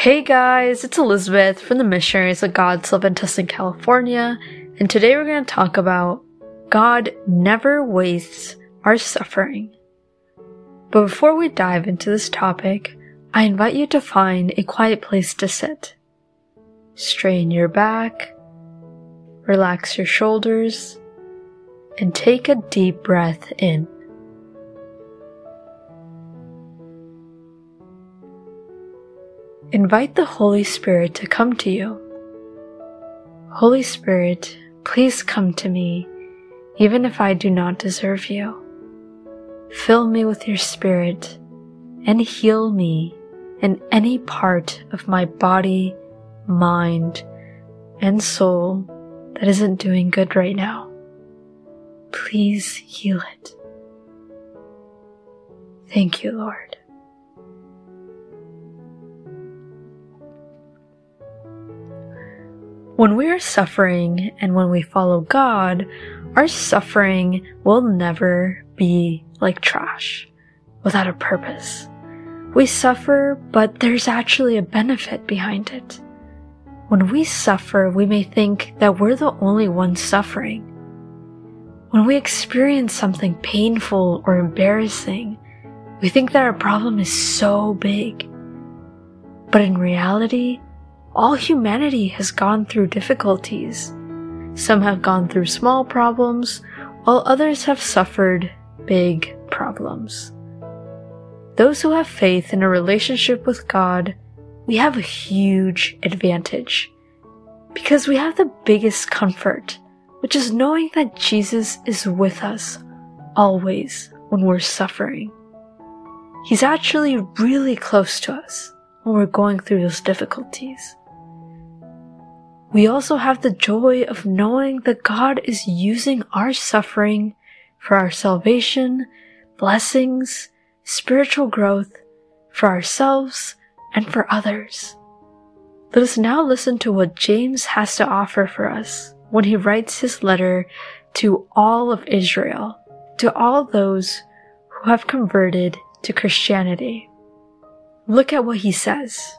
Hey guys, it's Elizabeth from the Missionaries of God's Love Adventist in California, and today we're going to talk about God never wastes our suffering. But before we dive into this topic, I invite you to find a quiet place to sit. Strain your back, relax your shoulders, and take a deep breath in. Invite the Holy Spirit to come to you. Holy Spirit, please come to me, even if I do not deserve you. Fill me with your Spirit and heal me in any part of my body, mind, and soul that isn't doing good right now. Please heal it. Thank you, Lord. When we are suffering and when we follow God, our suffering will never be like trash without a purpose. We suffer, but there's actually a benefit behind it. When we suffer, we may think that we're the only ones suffering. When we experience something painful or embarrassing, we think that our problem is so big. But in reality, all humanity has gone through difficulties. Some have gone through small problems, while others have suffered big problems. Those who have faith in a relationship with God, we have a huge advantage because we have the biggest comfort, which is knowing that Jesus is with us always when we're suffering. He's actually really close to us when we're going through those difficulties we also have the joy of knowing that God is using our suffering for our salvation, blessings, spiritual growth, for ourselves, and for others. Let us now listen to what James has to offer for us when he writes his letter to all of Israel, to all those who have converted to Christianity. Look at what he says.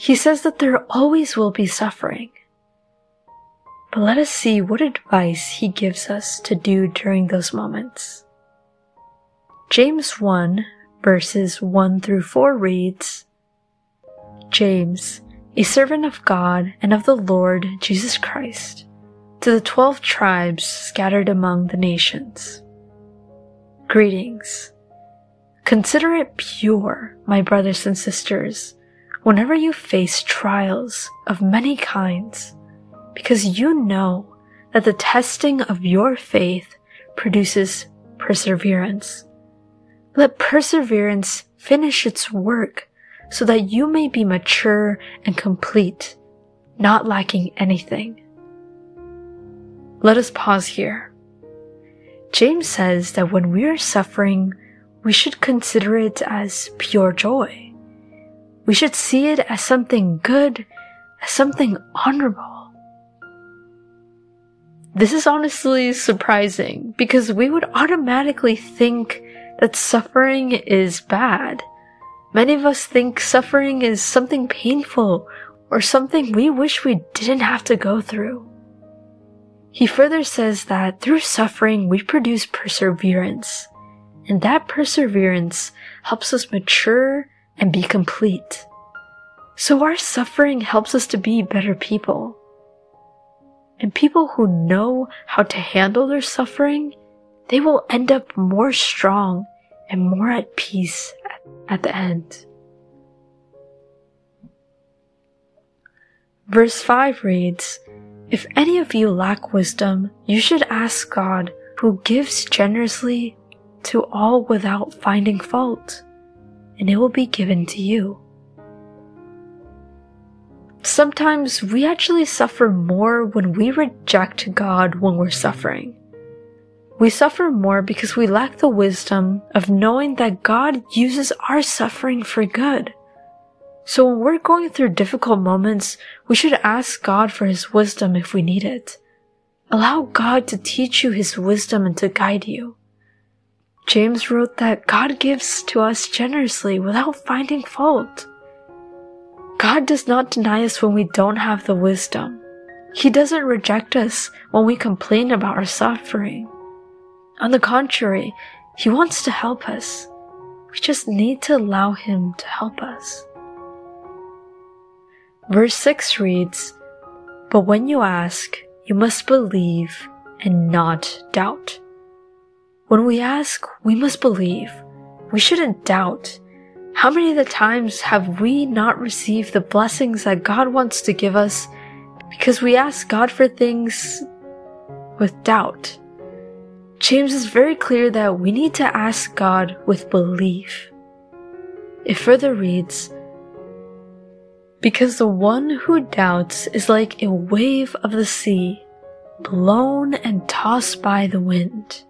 He says that there always will be suffering. But let us see what advice he gives us to do during those moments. James 1 verses 1 through 4 reads, James, a servant of God and of the Lord Jesus Christ, to the twelve tribes scattered among the nations. Greetings. Consider it pure, my brothers and sisters, whenever you face trials of many kinds, because you know that the testing of your faith produces perseverance. Let perseverance finish its work so that you may be mature and complete, not lacking anything. Let us pause here. James says that when we are suffering, we should consider it as pure joy. We should see it as something good, as something honorable. This is honestly surprising because we would automatically think that suffering is bad. Many of us think suffering is something painful or something we wish we didn't have to go through. He further says that through suffering we produce perseverance, and that perseverance helps us mature and be complete. So our suffering helps us to be better people. And people who know how to handle their suffering, they will end up more strong and more at peace at the end. Verse 5 reads, If any of you lack wisdom, you should ask God, who gives generously to all without finding fault and it will be given to you. Sometimes we actually suffer more when we reject God when we're suffering. We suffer more because we lack the wisdom of knowing that God uses our suffering for good. So when we're going through difficult moments, we should ask God for His wisdom if we need it. Allow God to teach you His wisdom and to guide you. James wrote that God gives to us generously without finding fault. God does not deny us when we don't have the wisdom. He doesn't reject us when we complain about our suffering. On the contrary, He wants to help us. We just need to allow Him to help us. Verse 6 reads, But when you ask, you must believe and not doubt. When we ask, we must believe. We shouldn't doubt. How many of the times have we not received the blessings that God wants to give us because we ask God for things with doubt? James is very clear that we need to ask God with belief. It further reads, Because the one who doubts is like a wave of the sea, blown and tossed by the wind.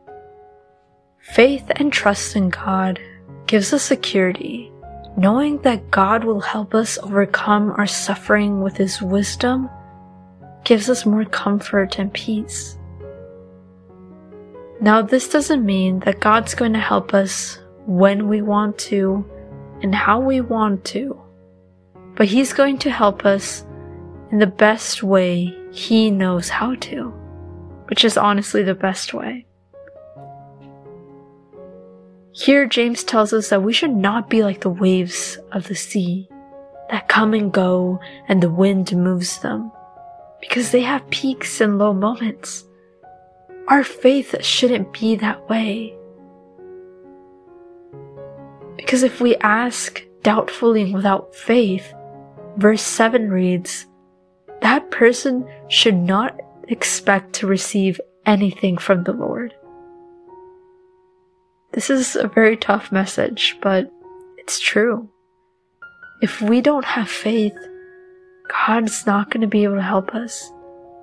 Faith and trust in God gives us security, knowing that God will help us overcome our suffering with His wisdom gives us more comfort and peace. Now, this doesn't mean that God's going to help us when we want to and how we want to, but He's going to help us in the best way He knows how to, which is honestly the best way. Here, James tells us that we should not be like the waves of the sea that come and go and the wind moves them because they have peaks and low moments. Our faith shouldn't be that way. Because if we ask doubtfully and without faith, verse 7 reads, that person should not expect to receive anything from the Lord. This is a very tough message, but it's true. If we don't have faith, God's not going to be able to help us.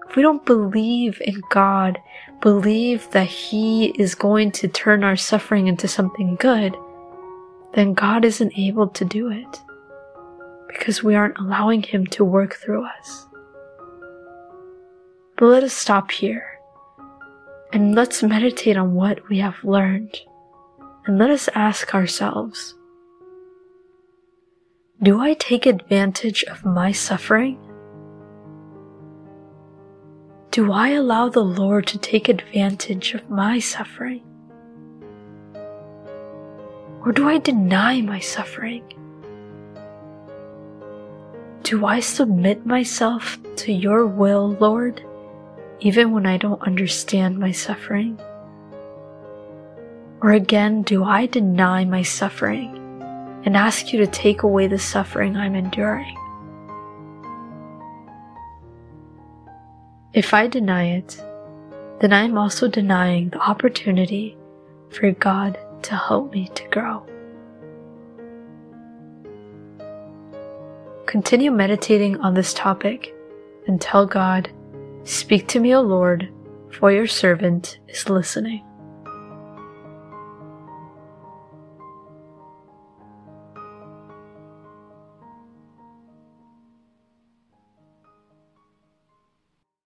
If we don't believe in God, believe that He is going to turn our suffering into something good, then God isn't able to do it because we aren't allowing Him to work through us. But let us stop here and let's meditate on what we have learned. And let us ask ourselves Do I take advantage of my suffering? Do I allow the Lord to take advantage of my suffering? Or do I deny my suffering? Do I submit myself to your will, Lord, even when I don't understand my suffering? Or again, do I deny my suffering and ask you to take away the suffering I'm enduring? If I deny it, then I am also denying the opportunity for God to help me to grow. Continue meditating on this topic and tell God, Speak to me, O Lord, for your servant is listening.